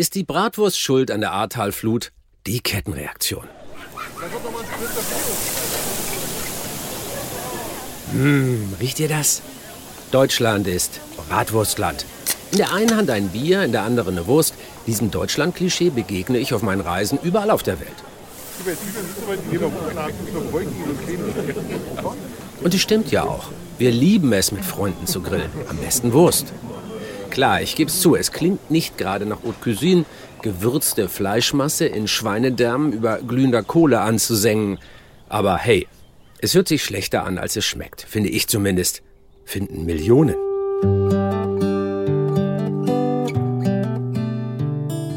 Ist die Bratwurst schuld an der Ahrtalflut? Die Kettenreaktion. Hm, riecht ihr das? Deutschland ist Bratwurstland. In der einen Hand ein Bier, in der anderen eine Wurst. Diesem Deutschland-Klischee begegne ich auf meinen Reisen überall auf der Welt. Und es stimmt ja auch. Wir lieben es, mit Freunden zu grillen. Am besten Wurst. Klar, ich gebe es zu, es klingt nicht gerade nach Haute Cuisine, gewürzte Fleischmasse in Schweinedärmen über glühender Kohle anzusengen. Aber hey, es hört sich schlechter an, als es schmeckt. Finde ich zumindest. Finden Millionen.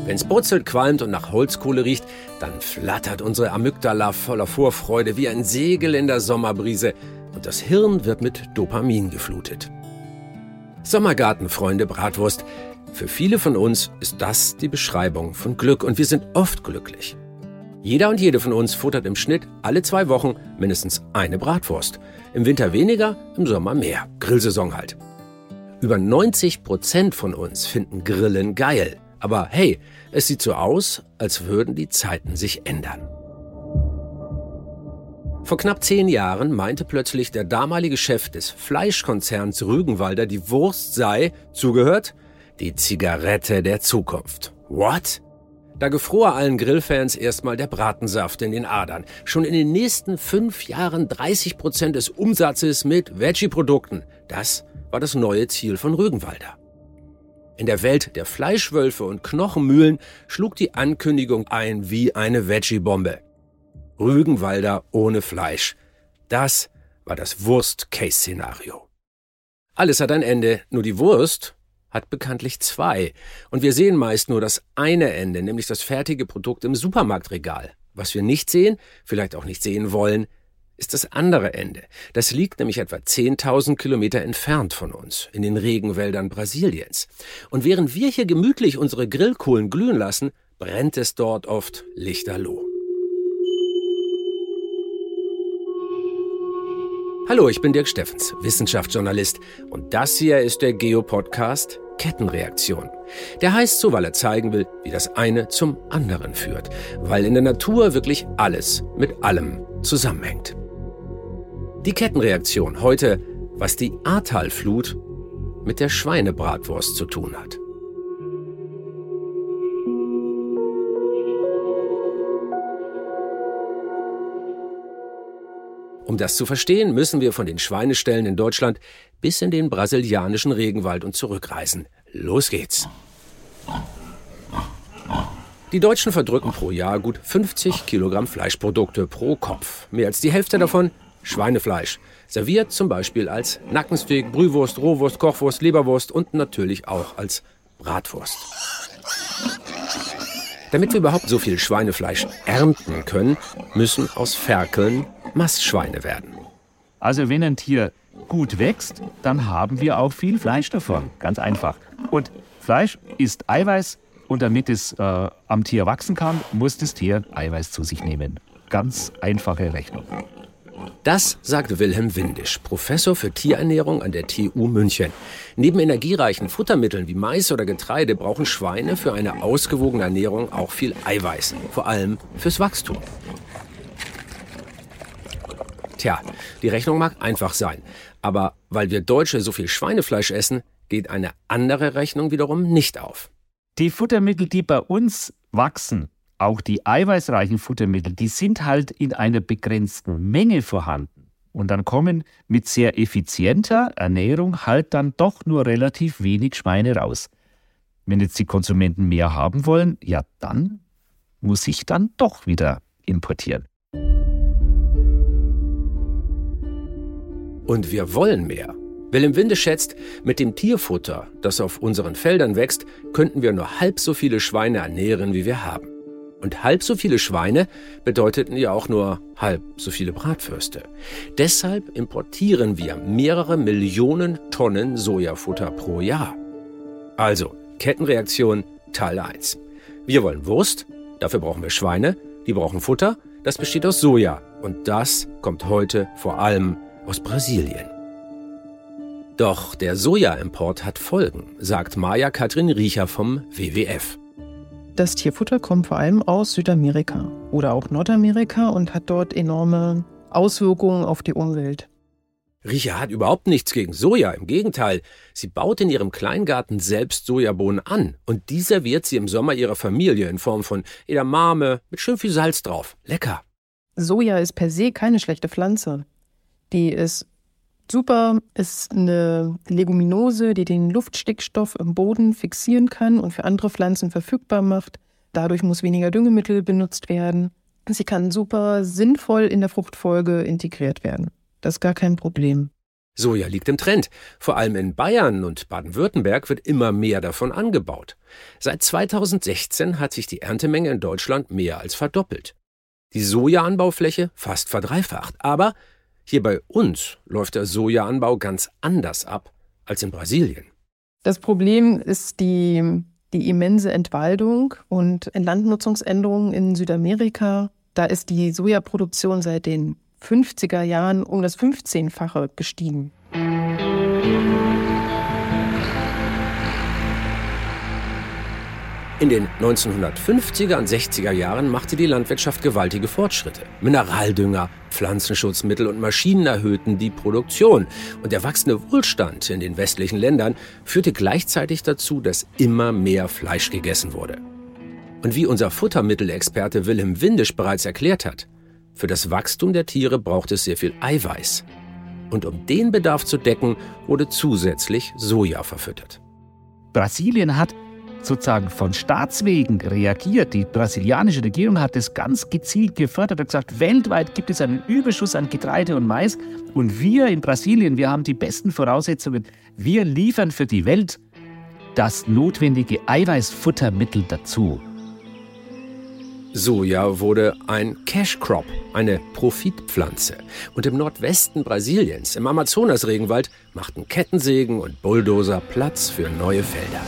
Wenn's brutzelt, qualmt und nach Holzkohle riecht, dann flattert unsere Amygdala voller Vorfreude wie ein Segel in der Sommerbrise und das Hirn wird mit Dopamin geflutet. Sommergartenfreunde Bratwurst. Für viele von uns ist das die Beschreibung von Glück und wir sind oft glücklich. Jeder und jede von uns futtert im Schnitt alle zwei Wochen mindestens eine Bratwurst. Im Winter weniger, im Sommer mehr. Grillsaison halt. Über 90 Prozent von uns finden Grillen geil. Aber hey, es sieht so aus, als würden die Zeiten sich ändern. Vor knapp zehn Jahren meinte plötzlich der damalige Chef des Fleischkonzerns Rügenwalder, die Wurst sei, zugehört, die Zigarette der Zukunft. What? Da gefror allen Grillfans erstmal der Bratensaft in den Adern. Schon in den nächsten fünf Jahren 30 Prozent des Umsatzes mit Veggie-Produkten. Das war das neue Ziel von Rügenwalder. In der Welt der Fleischwölfe und Knochenmühlen schlug die Ankündigung ein wie eine Veggie-Bombe. Rügenwalder ohne Fleisch. Das war das Wurst-Case-Szenario. Alles hat ein Ende, nur die Wurst hat bekanntlich zwei. Und wir sehen meist nur das eine Ende, nämlich das fertige Produkt im Supermarktregal. Was wir nicht sehen, vielleicht auch nicht sehen wollen, ist das andere Ende. Das liegt nämlich etwa 10.000 Kilometer entfernt von uns, in den Regenwäldern Brasiliens. Und während wir hier gemütlich unsere Grillkohlen glühen lassen, brennt es dort oft lichterloh. Hallo, ich bin Dirk Steffens, Wissenschaftsjournalist und das hier ist der Geo-Podcast Kettenreaktion. Der heißt so, weil er zeigen will, wie das eine zum anderen führt, weil in der Natur wirklich alles mit allem zusammenhängt. Die Kettenreaktion heute, was die Ahrtalflut mit der Schweinebratwurst zu tun hat. Um das zu verstehen, müssen wir von den Schweineställen in Deutschland bis in den brasilianischen Regenwald und zurückreisen. Los geht's. Die Deutschen verdrücken pro Jahr gut 50 Kilogramm Fleischprodukte pro Kopf. Mehr als die Hälfte davon Schweinefleisch. Serviert zum Beispiel als Nackensteak, Brühwurst, Rohwurst, Kochwurst, Leberwurst und natürlich auch als Bratwurst. Damit wir überhaupt so viel Schweinefleisch ernten können, müssen aus Ferkeln Mastschweine werden. Also wenn ein Tier gut wächst, dann haben wir auch viel Fleisch davon. Ganz einfach. Und Fleisch ist Eiweiß und damit es äh, am Tier wachsen kann, muss das Tier Eiweiß zu sich nehmen. Ganz einfache Rechnung. Das sagt Wilhelm Windisch, Professor für Tierernährung an der TU München. Neben energiereichen Futtermitteln wie Mais oder Getreide brauchen Schweine für eine ausgewogene Ernährung auch viel Eiweiß, vor allem fürs Wachstum. Tja, die Rechnung mag einfach sein, aber weil wir Deutsche so viel Schweinefleisch essen, geht eine andere Rechnung wiederum nicht auf. Die Futtermittel, die bei uns wachsen, auch die eiweißreichen Futtermittel, die sind halt in einer begrenzten Menge vorhanden. Und dann kommen mit sehr effizienter Ernährung halt dann doch nur relativ wenig Schweine raus. Wenn jetzt die Konsumenten mehr haben wollen, ja dann muss ich dann doch wieder importieren. Und wir wollen mehr. Willem Winde schätzt, mit dem Tierfutter, das auf unseren Feldern wächst, könnten wir nur halb so viele Schweine ernähren, wie wir haben. Und halb so viele Schweine bedeuteten ja auch nur halb so viele Bratwürste. Deshalb importieren wir mehrere Millionen Tonnen Sojafutter pro Jahr. Also, Kettenreaktion Teil 1. Wir wollen Wurst, dafür brauchen wir Schweine, die brauchen Futter, das besteht aus Soja. Und das kommt heute vor allem aus Brasilien. Doch der Sojaimport hat Folgen, sagt Maja Katrin Riecher vom WWF. Das Tierfutter kommt vor allem aus Südamerika oder auch Nordamerika und hat dort enorme Auswirkungen auf die Umwelt. Riecha hat überhaupt nichts gegen Soja, im Gegenteil. Sie baut in ihrem Kleingarten selbst Sojabohnen an und die serviert sie im Sommer ihrer Familie in Form von Edamame mit schön viel Salz drauf. Lecker. Soja ist per se keine schlechte Pflanze. Die ist super, ist eine Leguminose, die den Luftstickstoff im Boden fixieren kann und für andere Pflanzen verfügbar macht. Dadurch muss weniger Düngemittel benutzt werden. Sie kann super sinnvoll in der Fruchtfolge integriert werden. Das ist gar kein Problem. Soja liegt im Trend. Vor allem in Bayern und Baden-Württemberg wird immer mehr davon angebaut. Seit 2016 hat sich die Erntemenge in Deutschland mehr als verdoppelt. Die Sojaanbaufläche fast verdreifacht. Aber hier bei uns läuft der Sojaanbau ganz anders ab als in Brasilien. Das Problem ist die, die immense Entwaldung und Landnutzungsänderungen in Südamerika. Da ist die Sojaproduktion seit den 50er Jahren um das 15-fache gestiegen. In den 1950er und 60er Jahren machte die Landwirtschaft gewaltige Fortschritte. Mineraldünger, Pflanzenschutzmittel und Maschinen erhöhten die Produktion. Und der wachsende Wohlstand in den westlichen Ländern führte gleichzeitig dazu, dass immer mehr Fleisch gegessen wurde. Und wie unser Futtermittelexperte Wilhelm Windisch bereits erklärt hat, für das Wachstum der Tiere braucht es sehr viel Eiweiß. Und um den Bedarf zu decken, wurde zusätzlich Soja verfüttert. Brasilien hat sozusagen von Staatswegen reagiert. Die brasilianische Regierung hat das ganz gezielt gefördert und gesagt, weltweit gibt es einen Überschuss an Getreide und Mais und wir in Brasilien, wir haben die besten Voraussetzungen. Wir liefern für die Welt das notwendige Eiweißfuttermittel dazu. Soja wurde ein Cash Crop, eine Profitpflanze. Und im Nordwesten Brasiliens, im Amazonasregenwald, machten Kettensägen und Bulldozer Platz für neue Felder.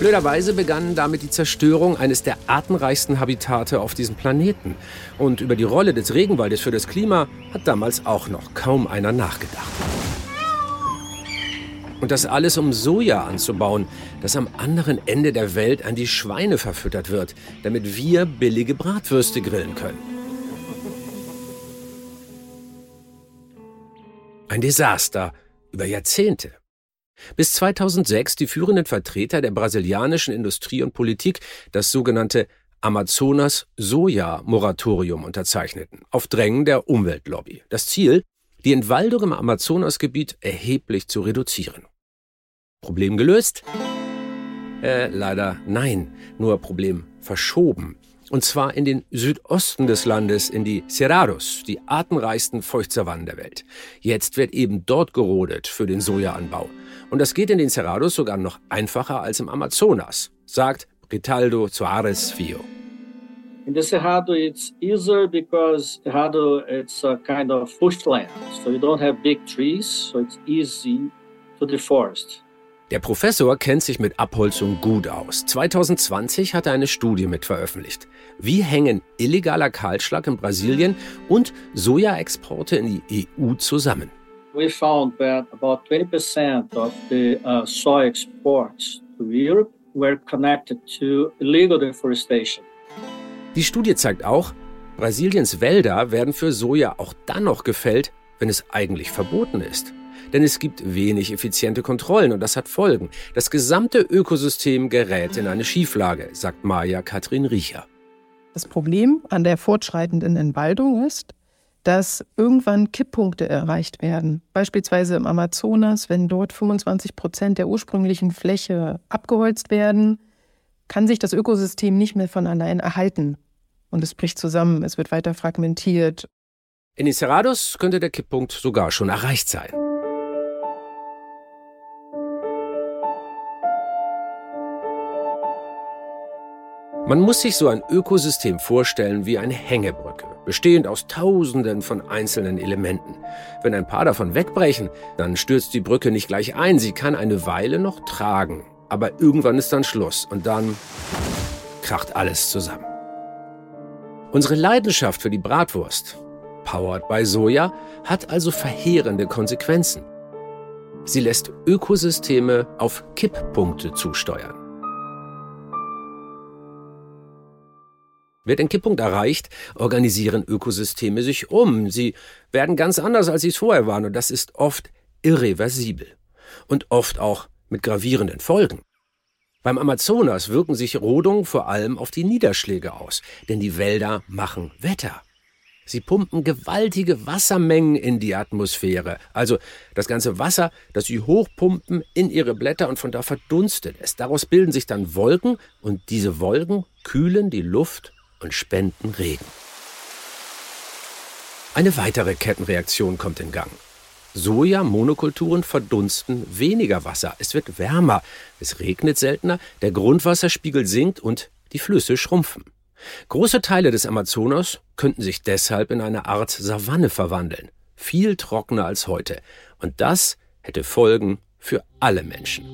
Blöderweise begann damit die Zerstörung eines der artenreichsten Habitate auf diesem Planeten. Und über die Rolle des Regenwaldes für das Klima hat damals auch noch kaum einer nachgedacht. Und das alles, um Soja anzubauen, das am anderen Ende der Welt an die Schweine verfüttert wird, damit wir billige Bratwürste grillen können. Ein Desaster über Jahrzehnte. Bis 2006 die führenden Vertreter der brasilianischen Industrie und Politik das sogenannte Amazonas-Soja-Moratorium unterzeichneten, auf Drängen der Umweltlobby. Das Ziel, die Entwaldung im Amazonasgebiet erheblich zu reduzieren. Problem gelöst? Äh, leider nein, nur Problem verschoben. Und zwar in den Südosten des Landes, in die Cerrados, die artenreichsten Feuchtsavannen der Welt. Jetzt wird eben dort gerodet für den Sojaanbau. Und das geht in den Cerrados sogar noch einfacher als im Amazonas, sagt Ritaldo Soares Fio. In the Cerrado, it's easier because Cerrado it's a kind of bushland, so you don't have big trees, so it's easy to deforest. Der Professor kennt sich mit Abholzung gut aus. 2020 hat er eine Studie mit veröffentlicht. Wie hängen illegaler Kahlschlag in Brasilien und Sojaexporte in die EU zusammen? We found that about 20% of the uh, soy exports to Europe were connected to illegal deforestation. Die Studie zeigt auch, Brasiliens Wälder werden für Soja auch dann noch gefällt, wenn es eigentlich verboten ist. Denn es gibt wenig effiziente Kontrollen und das hat Folgen. Das gesamte Ökosystem gerät in eine Schieflage, sagt Maja Katrin Riecher. Das Problem an der fortschreitenden Entwaldung ist, dass irgendwann Kipppunkte erreicht werden. Beispielsweise im Amazonas, wenn dort 25 Prozent der ursprünglichen Fläche abgeholzt werden, kann sich das Ökosystem nicht mehr von allein erhalten. Und es bricht zusammen, es wird weiter fragmentiert. In den Cerrados könnte der Kipppunkt sogar schon erreicht sein. Man muss sich so ein Ökosystem vorstellen wie eine Hängebrücke, bestehend aus Tausenden von einzelnen Elementen. Wenn ein paar davon wegbrechen, dann stürzt die Brücke nicht gleich ein, sie kann eine Weile noch tragen. Aber irgendwann ist dann Schluss und dann kracht alles zusammen. Unsere Leidenschaft für die Bratwurst, powered by Soja, hat also verheerende Konsequenzen. Sie lässt Ökosysteme auf Kipppunkte zusteuern. Wird ein Kipppunkt erreicht, organisieren Ökosysteme sich um. Sie werden ganz anders, als sie es vorher waren, und das ist oft irreversibel. Und oft auch mit gravierenden Folgen. Beim Amazonas wirken sich Rodungen vor allem auf die Niederschläge aus, denn die Wälder machen Wetter. Sie pumpen gewaltige Wassermengen in die Atmosphäre, also das ganze Wasser, das sie hochpumpen in ihre Blätter und von da verdunstet es. Daraus bilden sich dann Wolken und diese Wolken kühlen die Luft und spenden Regen. Eine weitere Kettenreaktion kommt in Gang. Soja-Monokulturen verdunsten weniger Wasser. Es wird wärmer, es regnet seltener, der Grundwasserspiegel sinkt und die Flüsse schrumpfen. Große Teile des Amazonas könnten sich deshalb in eine Art Savanne verwandeln, viel trockener als heute. Und das hätte Folgen für alle Menschen.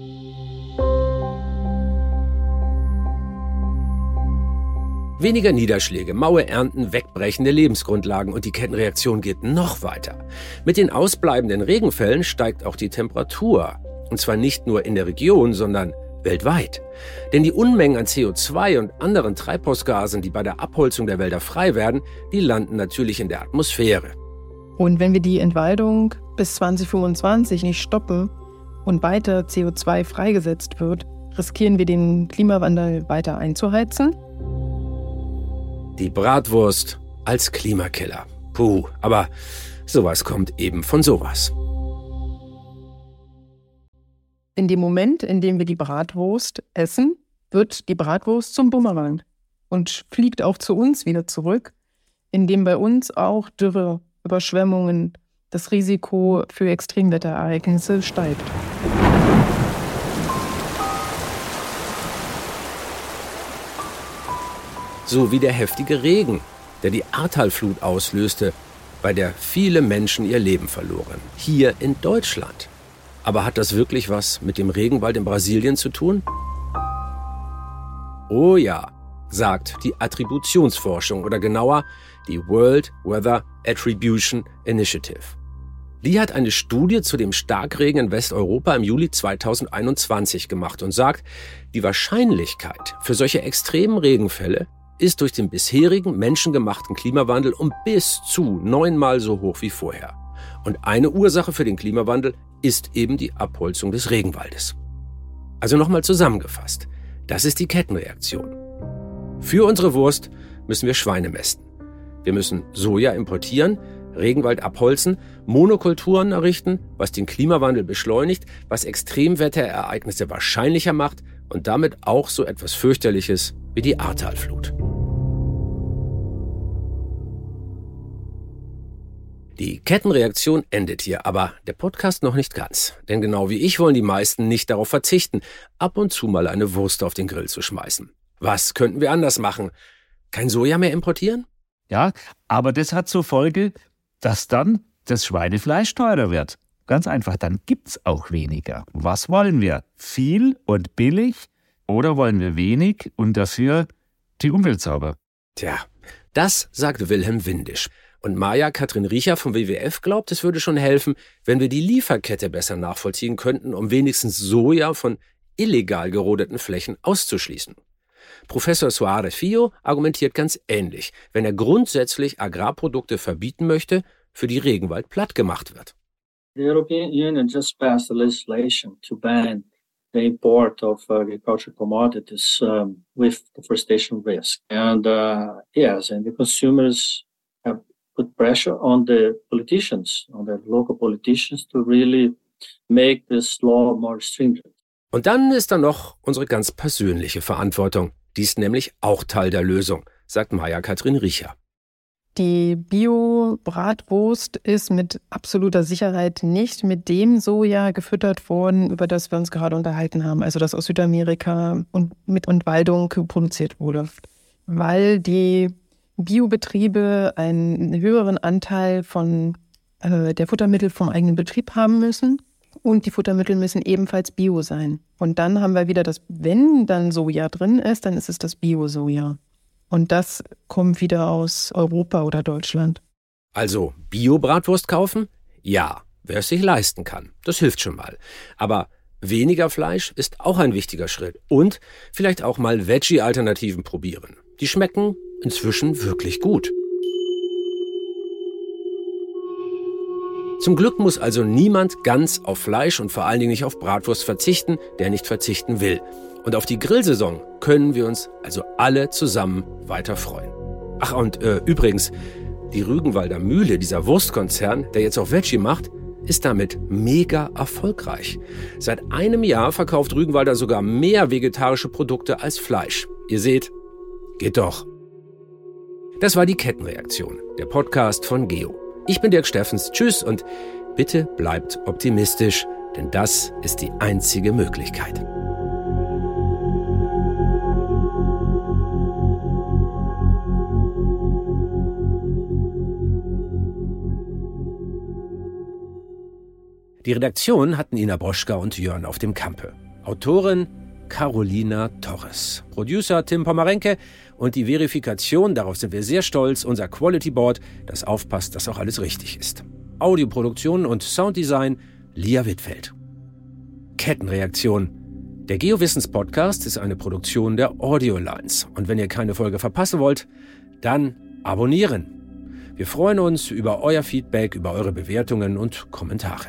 Weniger Niederschläge, maue Ernten, wegbrechende Lebensgrundlagen und die Kettenreaktion geht noch weiter. Mit den ausbleibenden Regenfällen steigt auch die Temperatur. Und zwar nicht nur in der Region, sondern weltweit. Denn die Unmengen an CO2 und anderen Treibhausgasen, die bei der Abholzung der Wälder frei werden, die landen natürlich in der Atmosphäre. Und wenn wir die Entwaldung bis 2025 nicht stoppen und weiter CO2 freigesetzt wird, riskieren wir den Klimawandel weiter einzuheizen die Bratwurst als Klimakiller. Puh, aber sowas kommt eben von sowas. In dem Moment, in dem wir die Bratwurst essen, wird die Bratwurst zum Bumerang und fliegt auch zu uns wieder zurück, indem bei uns auch Dürre, Überschwemmungen, das Risiko für Extremwetterereignisse steigt. So wie der heftige Regen, der die Ahrtalflut auslöste, bei der viele Menschen ihr Leben verloren. Hier in Deutschland. Aber hat das wirklich was mit dem Regenwald in Brasilien zu tun? Oh ja, sagt die Attributionsforschung oder genauer die World Weather Attribution Initiative. Die hat eine Studie zu dem Starkregen in Westeuropa im Juli 2021 gemacht und sagt, die Wahrscheinlichkeit für solche extremen Regenfälle ist durch den bisherigen menschengemachten Klimawandel um bis zu neunmal so hoch wie vorher. Und eine Ursache für den Klimawandel ist eben die Abholzung des Regenwaldes. Also nochmal zusammengefasst, das ist die Kettenreaktion. Für unsere Wurst müssen wir Schweine mästen. Wir müssen Soja importieren, Regenwald abholzen, Monokulturen errichten, was den Klimawandel beschleunigt, was Extremwetterereignisse wahrscheinlicher macht und damit auch so etwas fürchterliches wie die Ahrtalflut. Die Kettenreaktion endet hier, aber der Podcast noch nicht ganz. Denn genau wie ich wollen die meisten nicht darauf verzichten, ab und zu mal eine Wurst auf den Grill zu schmeißen. Was könnten wir anders machen? Kein Soja mehr importieren? Ja, aber das hat zur Folge, dass dann das Schweinefleisch teurer wird. Ganz einfach, dann gibt's auch weniger. Was wollen wir? Viel und billig oder wollen wir wenig und dafür die Umwelt sauber? Tja, das sagt Wilhelm Windisch. Und Maja Katrin Riecher vom WWF glaubt, es würde schon helfen, wenn wir die Lieferkette besser nachvollziehen könnten, um wenigstens Soja von illegal gerodeten Flächen auszuschließen. Professor Suarez Fio argumentiert ganz ähnlich, wenn er grundsätzlich Agrarprodukte verbieten möchte, für die Regenwald platt gemacht wird. The European Union just passed a legislation to ban the import of agricultural commodities um, with deforestation risk. And uh, yes, and the consumers put pressure on the politicians, on the local politicians, to really make this law more stringent. Und dann ist da noch unsere ganz persönliche Verantwortung. Die ist nämlich auch Teil der Lösung, sagt Maja Katrin Riecher. Die Bio-Bratwurst ist mit absoluter Sicherheit nicht mit dem Soja gefüttert worden, über das wir uns gerade unterhalten haben, also das aus Südamerika und mit Entwaldung produziert wurde. Weil die Biobetriebe einen höheren Anteil von äh, der Futtermittel vom eigenen Betrieb haben müssen und die Futtermittel müssen ebenfalls Bio sein. Und dann haben wir wieder das, wenn dann Soja drin ist, dann ist es das Bio-Soja. Und das kommt wieder aus Europa oder Deutschland. Also Bio-Bratwurst kaufen? Ja. wer es sich leisten kann. Das hilft schon mal. Aber weniger Fleisch ist auch ein wichtiger Schritt. Und vielleicht auch mal Veggie-Alternativen probieren. Die schmecken inzwischen wirklich gut. Zum Glück muss also niemand ganz auf Fleisch und vor allen Dingen nicht auf Bratwurst verzichten, der nicht verzichten will. Und auf die Grillsaison können wir uns also alle zusammen weiter freuen. Ach, und äh, übrigens, die Rügenwalder Mühle, dieser Wurstkonzern, der jetzt auch Veggie macht, ist damit mega erfolgreich. Seit einem Jahr verkauft Rügenwalder sogar mehr vegetarische Produkte als Fleisch. Ihr seht, geht doch. Das war die Kettenreaktion, der Podcast von Geo. Ich bin Dirk Steffens. Tschüss und bitte bleibt optimistisch, denn das ist die einzige Möglichkeit. Die Redaktion hatten Ina Broschka und Jörn auf dem Kampe. Autorin Carolina Torres. Producer Tim Pomarenke und die Verifikation, darauf sind wir sehr stolz, unser Quality Board, das aufpasst, dass auch alles richtig ist. Audioproduktion und Sounddesign Lia Wittfeld. Kettenreaktion. Der Geowissens Podcast ist eine Produktion der Audiolines. Und wenn ihr keine Folge verpassen wollt, dann abonnieren. Wir freuen uns über euer Feedback, über eure Bewertungen und Kommentare.